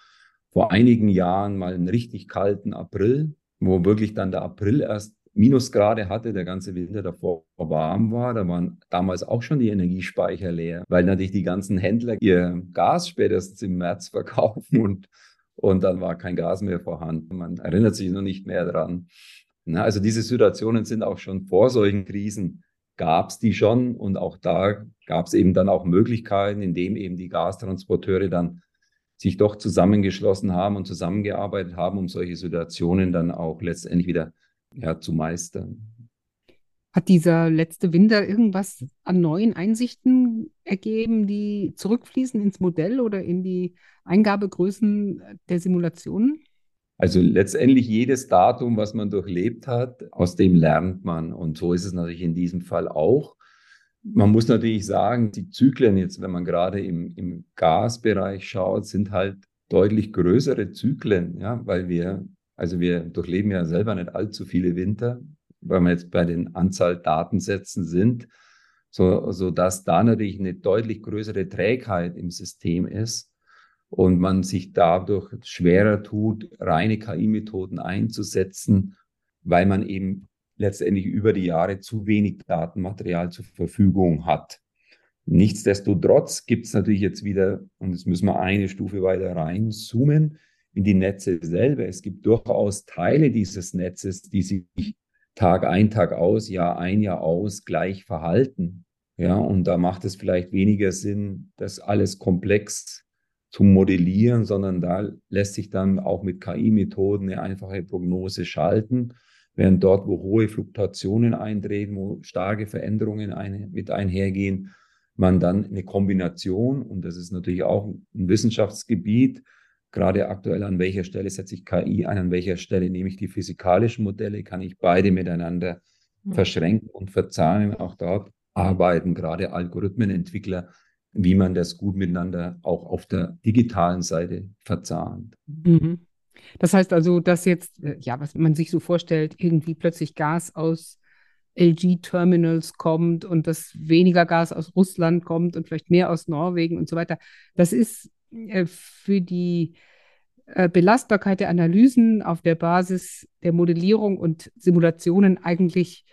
vor einigen Jahren mal einen richtig kalten April, wo wirklich dann der April erst Minusgrade hatte, der ganze Winter davor warm war. Da waren damals auch schon die Energiespeicher leer, weil natürlich die ganzen Händler ihr Gas spätestens im März verkaufen und, und dann war kein Gas mehr vorhanden. Man erinnert sich noch nicht mehr dran. Na, also diese Situationen sind auch schon vor solchen Krisen gab es die schon und auch da gab es eben dann auch Möglichkeiten, indem eben die Gastransporteure dann sich doch zusammengeschlossen haben und zusammengearbeitet haben, um solche Situationen dann auch letztendlich wieder ja, zu meistern. Hat dieser letzte Winter irgendwas an neuen Einsichten ergeben, die zurückfließen ins Modell oder in die Eingabegrößen der Simulationen? Also letztendlich jedes Datum, was man durchlebt hat, aus dem lernt man. Und so ist es natürlich in diesem Fall auch. Man muss natürlich sagen, die Zyklen jetzt, wenn man gerade im, im Gasbereich schaut, sind halt deutlich größere Zyklen, ja, weil wir, also wir durchleben ja selber nicht allzu viele Winter weil wir jetzt bei den Anzahl Datensätzen sind, so, so dass da natürlich eine deutlich größere Trägheit im System ist und man sich dadurch schwerer tut, reine KI-Methoden einzusetzen, weil man eben letztendlich über die Jahre zu wenig Datenmaterial zur Verfügung hat. Nichtsdestotrotz gibt es natürlich jetzt wieder, und jetzt müssen wir eine Stufe weiter reinzoomen, in die Netze selber. Es gibt durchaus Teile dieses Netzes, die sich Tag ein, Tag aus, Jahr ein, Jahr aus gleich verhalten. Ja, und da macht es vielleicht weniger Sinn, das alles komplex zu modellieren, sondern da lässt sich dann auch mit KI-Methoden eine einfache Prognose schalten, während dort, wo hohe Fluktuationen eintreten, wo starke Veränderungen eine, mit einhergehen, man dann eine Kombination, und das ist natürlich auch ein Wissenschaftsgebiet, gerade aktuell, an welcher Stelle setze ich KI ein, an welcher Stelle nehme ich die physikalischen Modelle, kann ich beide miteinander mhm. verschränken und verzahnen. Auch dort arbeiten gerade Algorithmenentwickler, wie man das gut miteinander auch auf der digitalen Seite verzahnt. Mhm. Das heißt also, dass jetzt, äh, ja, was man sich so vorstellt, irgendwie plötzlich Gas aus LG-Terminals kommt und dass weniger Gas aus Russland kommt und vielleicht mehr aus Norwegen und so weiter. Das ist äh, für die äh, Belastbarkeit der Analysen auf der Basis der Modellierung und Simulationen eigentlich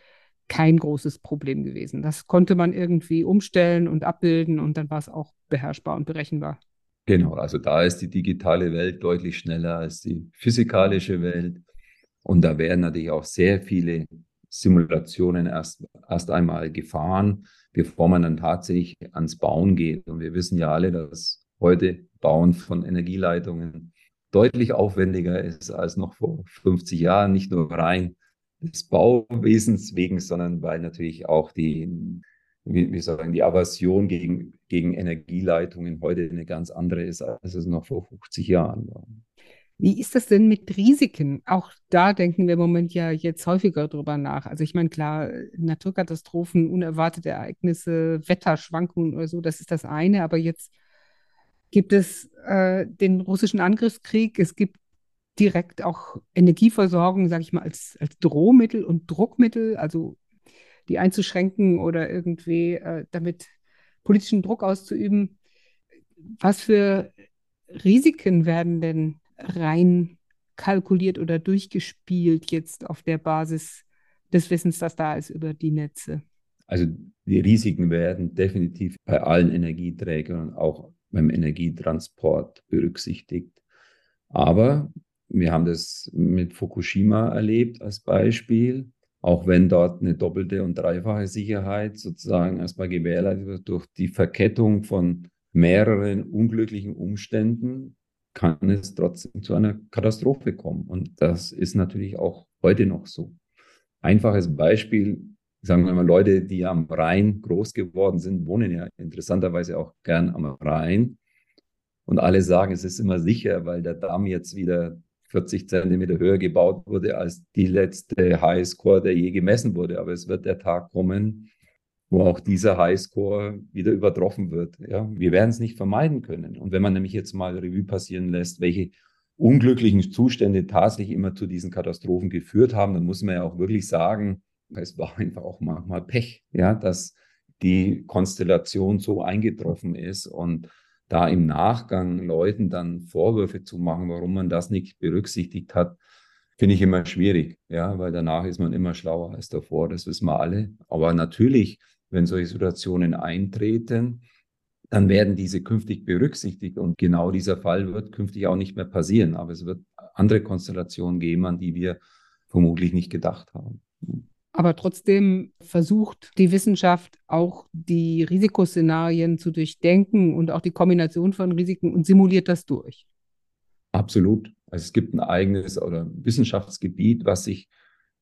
kein großes Problem gewesen. Das konnte man irgendwie umstellen und abbilden und dann war es auch beherrschbar und berechenbar. Genau, also da ist die digitale Welt deutlich schneller als die physikalische Welt. Und da werden natürlich auch sehr viele Simulationen erst, erst einmal gefahren, bevor man dann tatsächlich ans Bauen geht. Und wir wissen ja alle, dass heute Bauen von Energieleitungen deutlich aufwendiger ist als noch vor 50 Jahren, nicht nur rein des Bauwesens wegen, sondern weil natürlich auch die, wie, wie sagen, die Aversion gegen, gegen Energieleitungen heute eine ganz andere ist, als es noch vor 50 Jahren war. Wie ist das denn mit Risiken? Auch da denken wir im Moment ja jetzt häufiger drüber nach. Also ich meine, klar, Naturkatastrophen, unerwartete Ereignisse, Wetterschwankungen oder so, das ist das eine, aber jetzt gibt es äh, den russischen Angriffskrieg, es gibt direkt auch Energieversorgung, sage ich mal, als, als Drohmittel und Druckmittel, also die einzuschränken oder irgendwie äh, damit politischen Druck auszuüben. Was für Risiken werden denn rein kalkuliert oder durchgespielt jetzt auf der Basis des Wissens, das da ist über die Netze? Also die Risiken werden definitiv bei allen Energieträgern auch beim Energietransport berücksichtigt. Aber wir haben das mit Fukushima erlebt als Beispiel, auch wenn dort eine doppelte und dreifache Sicherheit sozusagen erstmal gewährleistet wird durch die Verkettung von mehreren unglücklichen Umständen, kann es trotzdem zu einer Katastrophe kommen. Und das ist natürlich auch heute noch so. Einfaches Beispiel, sagen wir mal, Leute, die am Rhein groß geworden sind, wohnen ja interessanterweise auch gern am Rhein. Und alle sagen, es ist immer sicher, weil der Damm jetzt wieder 40 Zentimeter höher gebaut wurde als die letzte Highscore, der je gemessen wurde. Aber es wird der Tag kommen, wo auch dieser Highscore wieder übertroffen wird. Ja, wir werden es nicht vermeiden können. Und wenn man nämlich jetzt mal Revue passieren lässt, welche unglücklichen Zustände tatsächlich immer zu diesen Katastrophen geführt haben, dann muss man ja auch wirklich sagen, es war einfach auch manchmal Pech, ja, dass die Konstellation so eingetroffen ist und da im Nachgang Leuten dann Vorwürfe zu machen, warum man das nicht berücksichtigt hat, finde ich immer schwierig, ja, weil danach ist man immer schlauer als davor, das wissen wir alle. Aber natürlich, wenn solche Situationen eintreten, dann werden diese künftig berücksichtigt und genau dieser Fall wird künftig auch nicht mehr passieren. Aber es wird andere Konstellationen geben, an die wir vermutlich nicht gedacht haben. Aber trotzdem versucht die Wissenschaft auch die Risikoszenarien zu durchdenken und auch die Kombination von Risiken und simuliert das durch. Absolut. Also es gibt ein eigenes oder Wissenschaftsgebiet, was sich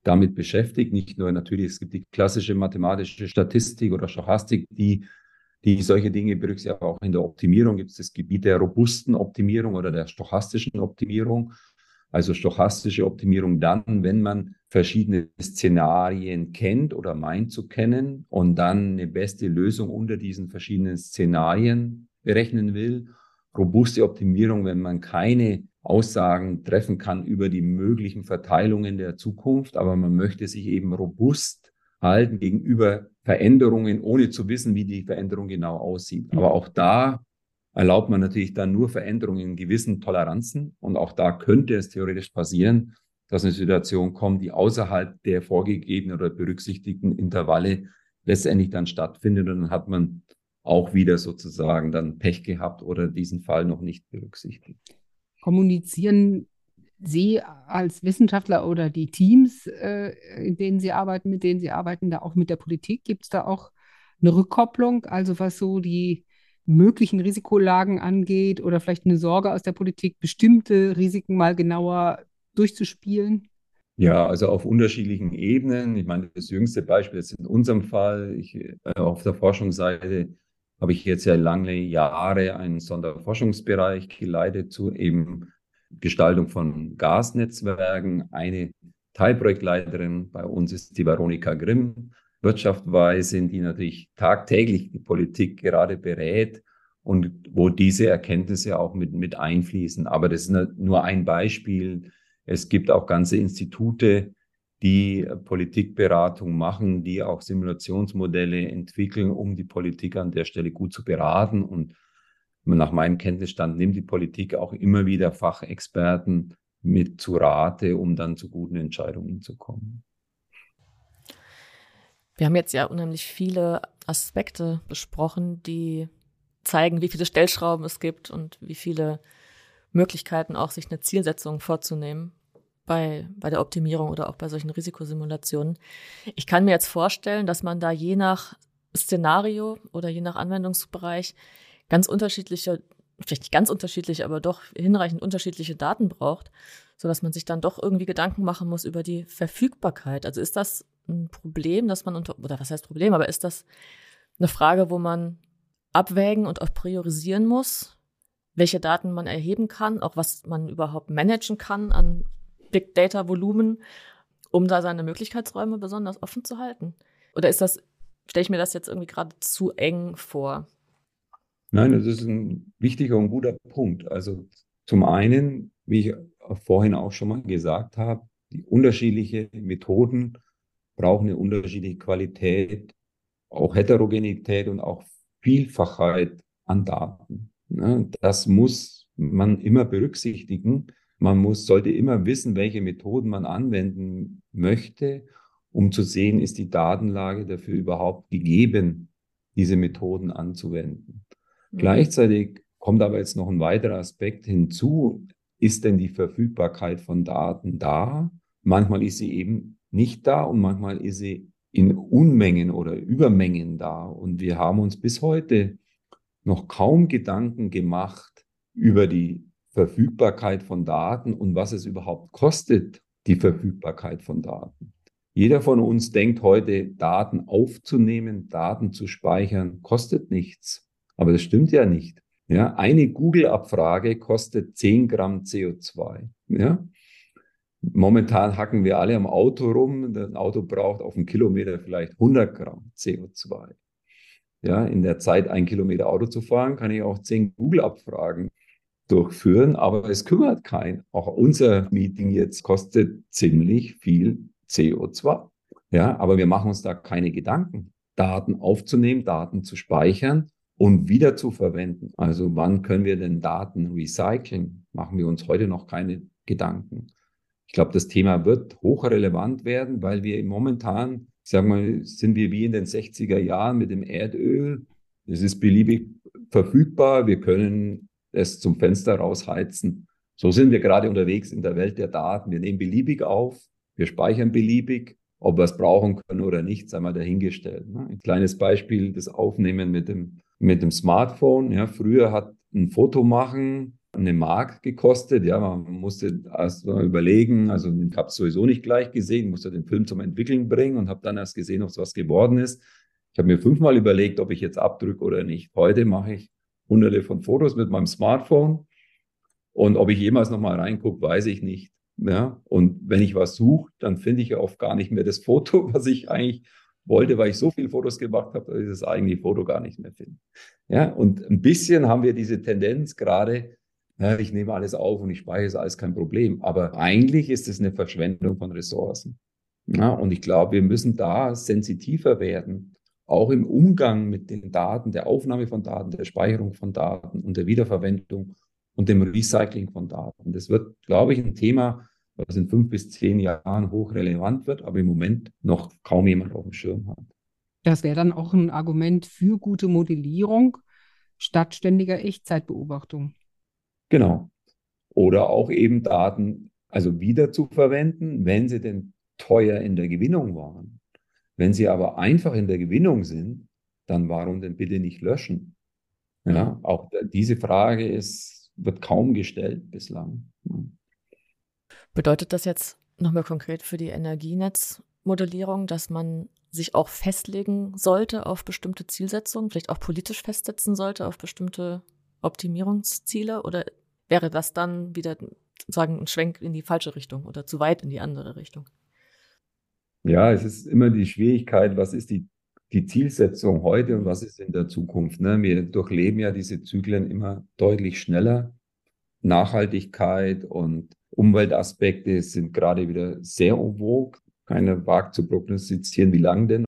damit beschäftigt. Nicht nur natürlich, es gibt die klassische mathematische Statistik oder Stochastik, die, die solche Dinge berücksichtigt, aber auch in der Optimierung gibt es das Gebiet der robusten Optimierung oder der stochastischen Optimierung. Also stochastische Optimierung dann, wenn man verschiedene Szenarien kennt oder meint zu kennen und dann eine beste Lösung unter diesen verschiedenen Szenarien berechnen will. Robuste Optimierung, wenn man keine Aussagen treffen kann über die möglichen Verteilungen der Zukunft, aber man möchte sich eben robust halten gegenüber Veränderungen, ohne zu wissen, wie die Veränderung genau aussieht. Aber auch da erlaubt man natürlich dann nur Veränderungen in gewissen Toleranzen. Und auch da könnte es theoretisch passieren, dass eine Situation kommt, die außerhalb der vorgegebenen oder berücksichtigten Intervalle letztendlich dann stattfindet. Und dann hat man auch wieder sozusagen dann Pech gehabt oder diesen Fall noch nicht berücksichtigt. Kommunizieren Sie als Wissenschaftler oder die Teams, äh, in denen Sie arbeiten, mit denen Sie arbeiten, da auch mit der Politik? Gibt es da auch eine Rückkopplung, also was so die möglichen Risikolagen angeht oder vielleicht eine Sorge aus der Politik, bestimmte Risiken mal genauer durchzuspielen? Ja, also auf unterschiedlichen Ebenen. Ich meine, das jüngste Beispiel ist in unserem Fall, ich, äh, auf der Forschungsseite habe ich jetzt ja lange Jahre einen Sonderforschungsbereich geleitet zu eben Gestaltung von Gasnetzwerken. Eine Teilprojektleiterin bei uns ist die Veronika Grimm, Wirtschaftsweise, die natürlich tagtäglich die Politik gerade berät und wo diese Erkenntnisse auch mit, mit einfließen. Aber das ist nur ein Beispiel. Es gibt auch ganze Institute, die Politikberatung machen, die auch Simulationsmodelle entwickeln, um die Politik an der Stelle gut zu beraten. Und nach meinem Kenntnisstand nimmt die Politik auch immer wieder Fachexperten mit zu Rate, um dann zu guten Entscheidungen zu kommen. Wir haben jetzt ja unheimlich viele Aspekte besprochen, die zeigen, wie viele Stellschrauben es gibt und wie viele Möglichkeiten auch sich eine Zielsetzung vorzunehmen bei, bei der Optimierung oder auch bei solchen Risikosimulationen. Ich kann mir jetzt vorstellen, dass man da je nach Szenario oder je nach Anwendungsbereich ganz unterschiedliche, vielleicht nicht ganz unterschiedliche, aber doch hinreichend unterschiedliche Daten braucht, so dass man sich dann doch irgendwie Gedanken machen muss über die Verfügbarkeit. Also ist das ein Problem, dass man unter, oder was heißt Problem, aber ist das eine Frage, wo man abwägen und auch priorisieren muss, welche Daten man erheben kann, auch was man überhaupt managen kann an Big Data Volumen, um da seine Möglichkeitsräume besonders offen zu halten? Oder ist das, stelle ich mir das jetzt irgendwie gerade zu eng vor? Nein, das ist ein wichtiger und guter Punkt. Also zum einen, wie ich vorhin auch schon mal gesagt habe, die unterschiedlichen Methoden brauchen eine unterschiedliche Qualität, auch Heterogenität und auch Vielfachheit an Daten. Das muss man immer berücksichtigen. Man muss, sollte immer wissen, welche Methoden man anwenden möchte, um zu sehen, ist die Datenlage dafür überhaupt gegeben, diese Methoden anzuwenden. Mhm. Gleichzeitig kommt aber jetzt noch ein weiterer Aspekt hinzu. Ist denn die Verfügbarkeit von Daten da? Manchmal ist sie eben nicht da und manchmal ist sie in Unmengen oder Übermengen da. Und wir haben uns bis heute noch kaum Gedanken gemacht über die Verfügbarkeit von Daten und was es überhaupt kostet, die Verfügbarkeit von Daten. Jeder von uns denkt heute, Daten aufzunehmen, Daten zu speichern, kostet nichts. Aber das stimmt ja nicht. Ja, eine Google-Abfrage kostet 10 Gramm CO2. Ja? Momentan hacken wir alle am Auto rum. Ein Auto braucht auf einen Kilometer vielleicht 100 Gramm CO2. Ja, in der Zeit, ein Kilometer Auto zu fahren, kann ich auch 10 Google-Abfragen durchführen, aber es kümmert keinen. Auch unser Meeting jetzt kostet ziemlich viel CO2. Ja, aber wir machen uns da keine Gedanken, Daten aufzunehmen, Daten zu speichern und wieder zu verwenden. Also wann können wir denn Daten recyceln? Machen wir uns heute noch keine Gedanken. Ich glaube, das Thema wird hochrelevant werden, weil wir momentan, ich sage mal, sind wir wie in den 60er Jahren mit dem Erdöl. Es ist beliebig verfügbar. Wir können es zum Fenster rausheizen. So sind wir gerade unterwegs in der Welt der Daten. Wir nehmen beliebig auf, wir speichern beliebig Ob wir es brauchen können oder nicht, sei mal dahingestellt. Ne? Ein kleines Beispiel, das Aufnehmen mit dem, mit dem Smartphone. Ja, früher hat ein Foto machen eine Mark gekostet. Ja, man musste erst mal überlegen, also ich habe es sowieso nicht gleich gesehen, musste den Film zum Entwickeln bringen und habe dann erst gesehen, ob es was geworden ist. Ich habe mir fünfmal überlegt, ob ich jetzt abdrücke oder nicht. Heute mache ich hunderte von Fotos mit meinem Smartphone und ob ich jemals nochmal reingucke, weiß ich nicht. Ja, und wenn ich was suche, dann finde ich ja oft gar nicht mehr das Foto, was ich eigentlich wollte, weil ich so viele Fotos gemacht habe, dass ich das eigentliche Foto gar nicht mehr finde. Ja, und ein bisschen haben wir diese Tendenz gerade, ja, ich nehme alles auf und ich speichere es alles kein Problem. Aber eigentlich ist es eine Verschwendung von Ressourcen. Ja, und ich glaube, wir müssen da sensitiver werden, auch im Umgang mit den Daten, der Aufnahme von Daten, der Speicherung von Daten und der Wiederverwendung und dem Recycling von Daten. Das wird, glaube ich, ein Thema, was in fünf bis zehn Jahren hochrelevant wird, aber im Moment noch kaum jemand auf dem Schirm hat. Das wäre dann auch ein Argument für gute Modellierung statt ständiger Echtzeitbeobachtung. Genau. Oder auch eben Daten also wieder zu verwenden, wenn sie denn teuer in der Gewinnung waren. Wenn sie aber einfach in der Gewinnung sind, dann warum denn bitte nicht löschen? Ja, auch diese Frage ist, wird kaum gestellt bislang. Bedeutet das jetzt nochmal konkret für die Energienetzmodellierung, dass man sich auch festlegen sollte auf bestimmte Zielsetzungen, vielleicht auch politisch festsetzen sollte auf bestimmte Optimierungsziele? Oder wäre das dann wieder sozusagen ein Schwenk in die falsche Richtung oder zu weit in die andere Richtung? Ja, es ist immer die Schwierigkeit, was ist die, die Zielsetzung heute und was ist in der Zukunft. Ne? Wir durchleben ja diese Zyklen immer deutlich schneller. Nachhaltigkeit und Umweltaspekte sind gerade wieder sehr vogue. Keiner wagt zu prognostizieren, wie lang denn.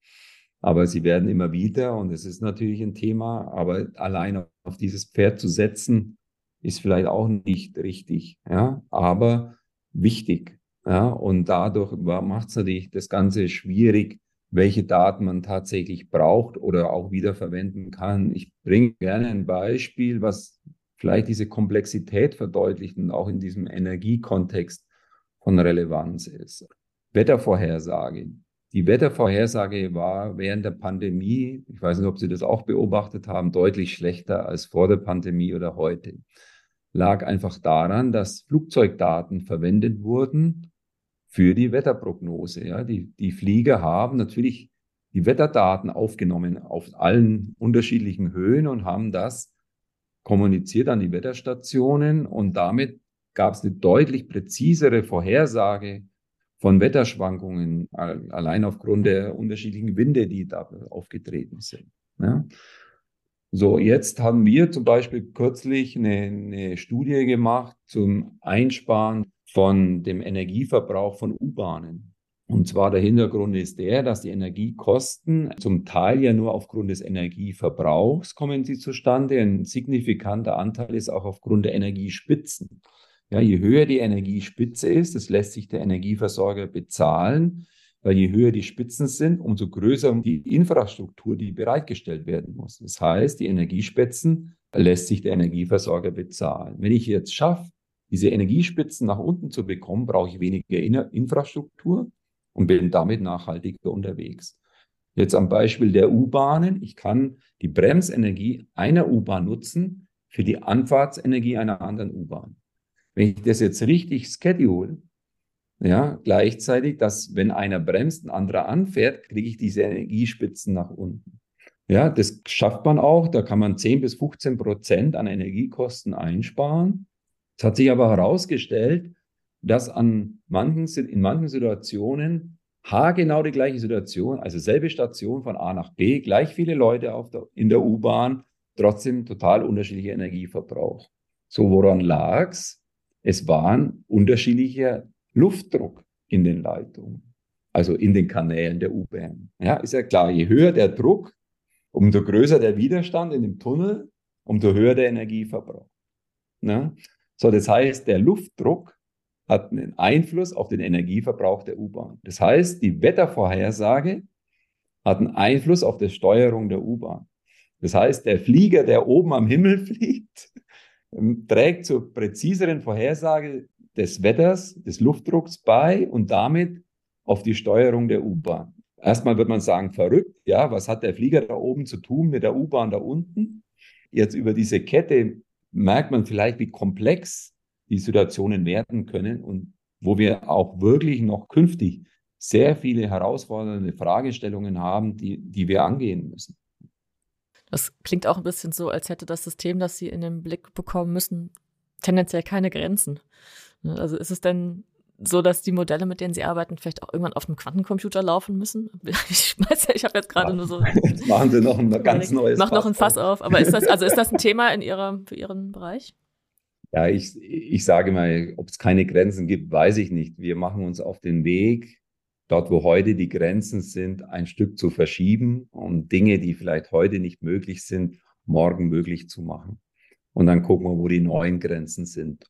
Aber sie werden immer wieder und es ist natürlich ein Thema. Aber allein auf dieses Pferd zu setzen, ist vielleicht auch nicht richtig, ja, aber wichtig. Ja, und dadurch macht es natürlich das Ganze schwierig, welche Daten man tatsächlich braucht oder auch wiederverwenden kann. Ich bringe gerne ein Beispiel, was vielleicht diese Komplexität verdeutlicht und auch in diesem Energiekontext von Relevanz ist. Wettervorhersage. Die Wettervorhersage war während der Pandemie, ich weiß nicht, ob Sie das auch beobachtet haben, deutlich schlechter als vor der Pandemie oder heute lag einfach daran, dass Flugzeugdaten verwendet wurden für die Wetterprognose. Ja, die, die Flieger haben natürlich die Wetterdaten aufgenommen auf allen unterschiedlichen Höhen und haben das kommuniziert an die Wetterstationen und damit gab es eine deutlich präzisere Vorhersage von Wetterschwankungen, allein aufgrund der unterschiedlichen Winde, die da aufgetreten sind. Ja. So, jetzt haben wir zum Beispiel kürzlich eine, eine Studie gemacht zum Einsparen von dem Energieverbrauch von U-Bahnen. Und zwar der Hintergrund ist der, dass die Energiekosten zum Teil ja nur aufgrund des Energieverbrauchs kommen sie zustande. Ein signifikanter Anteil ist auch aufgrund der Energiespitzen. Ja, je höher die Energiespitze ist, das lässt sich der Energieversorger bezahlen, weil je höher die Spitzen sind, umso größer die Infrastruktur, die bereitgestellt werden muss. Das heißt, die Energiespitzen lässt sich der Energieversorger bezahlen. Wenn ich jetzt schaffe, diese Energiespitzen nach unten zu bekommen, brauche ich weniger Infrastruktur und bin damit nachhaltiger unterwegs. Jetzt am Beispiel der U-Bahnen. Ich kann die Bremsenergie einer U-Bahn nutzen für die Anfahrtsenergie einer anderen U-Bahn. Wenn ich das jetzt richtig schedule, ja, gleichzeitig, dass wenn einer bremst, ein anderer anfährt, kriege ich diese Energiespitzen nach unten. Ja, das schafft man auch. Da kann man 10 bis 15 Prozent an Energiekosten einsparen. Es hat sich aber herausgestellt, dass an manchen, in manchen Situationen haargenau die gleiche Situation, also selbe Station von A nach B, gleich viele Leute auf der, in der U-Bahn, trotzdem total unterschiedlicher Energieverbrauch. So, woran lag's? Es waren unterschiedliche Luftdruck in den Leitungen, also in den Kanälen der U-Bahn. Ja, ist ja klar, je höher der Druck, umso größer der Widerstand in dem Tunnel, umso höher der Energieverbrauch. Ja? So, das heißt, der Luftdruck hat einen Einfluss auf den Energieverbrauch der U-Bahn. Das heißt, die Wettervorhersage hat einen Einfluss auf die Steuerung der U-Bahn. Das heißt, der Flieger, der oben am Himmel fliegt, trägt zur präziseren Vorhersage des Wetters, des Luftdrucks bei und damit auf die Steuerung der U-Bahn. Erstmal wird man sagen, verrückt, ja, was hat der Flieger da oben zu tun mit der U-Bahn da unten? Jetzt über diese Kette merkt man vielleicht, wie komplex die Situationen werden können und wo wir auch wirklich noch künftig sehr viele herausfordernde Fragestellungen haben, die, die wir angehen müssen. Das klingt auch ein bisschen so, als hätte das System, das Sie in den Blick bekommen müssen, tendenziell keine Grenzen. Ne, also ist es denn so, dass die Modelle, mit denen Sie arbeiten, vielleicht auch irgendwann auf einem Quantencomputer laufen müssen? Ich weiß ja, ich habe jetzt gerade ja, nur so. Jetzt machen Sie noch ein ganz neues. Mach noch ein Fass auf. auf. Aber ist das, also ist das ein Thema in Ihrer, für Ihren Bereich? Ja, ich, ich sage mal, ob es keine Grenzen gibt, weiß ich nicht. Wir machen uns auf den Weg, dort, wo heute die Grenzen sind, ein Stück zu verschieben und Dinge, die vielleicht heute nicht möglich sind, morgen möglich zu machen. Und dann gucken wir, wo die neuen Grenzen sind.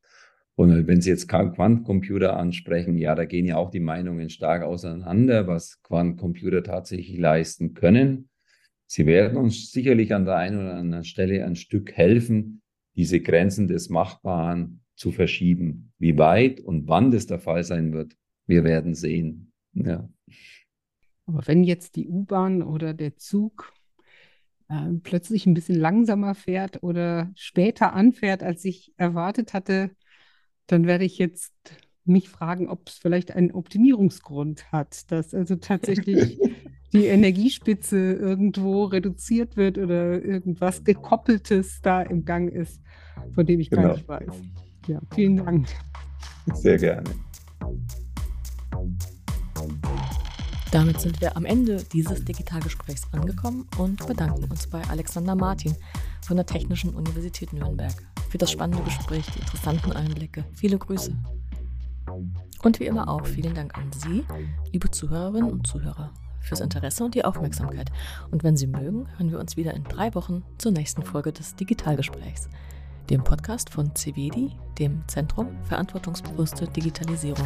Und wenn Sie jetzt Quantencomputer ansprechen, ja, da gehen ja auch die Meinungen stark auseinander, was Quantencomputer tatsächlich leisten können. Sie werden uns sicherlich an der einen oder anderen Stelle ein Stück helfen, diese Grenzen des Machbaren zu verschieben. Wie weit und wann das der Fall sein wird, wir werden sehen. Ja. Aber wenn jetzt die U-Bahn oder der Zug äh, plötzlich ein bisschen langsamer fährt oder später anfährt, als ich erwartet hatte, dann werde ich jetzt mich fragen, ob es vielleicht einen Optimierungsgrund hat, dass also tatsächlich die Energiespitze irgendwo reduziert wird oder irgendwas gekoppeltes da im Gang ist, von dem ich genau. gar nicht weiß. Ja, vielen Dank. Sehr gerne. Damit sind wir am Ende dieses Digitalgesprächs angekommen und bedanken uns bei Alexander Martin von der Technischen Universität Nürnberg für das spannende Gespräch, die interessanten Einblicke. Viele Grüße. Und wie immer auch vielen Dank an Sie, liebe Zuhörerinnen und Zuhörer, fürs Interesse und die Aufmerksamkeit. Und wenn Sie mögen, hören wir uns wieder in drei Wochen zur nächsten Folge des Digitalgesprächs, dem Podcast von CVD, dem Zentrum Verantwortungsbewusste Digitalisierung.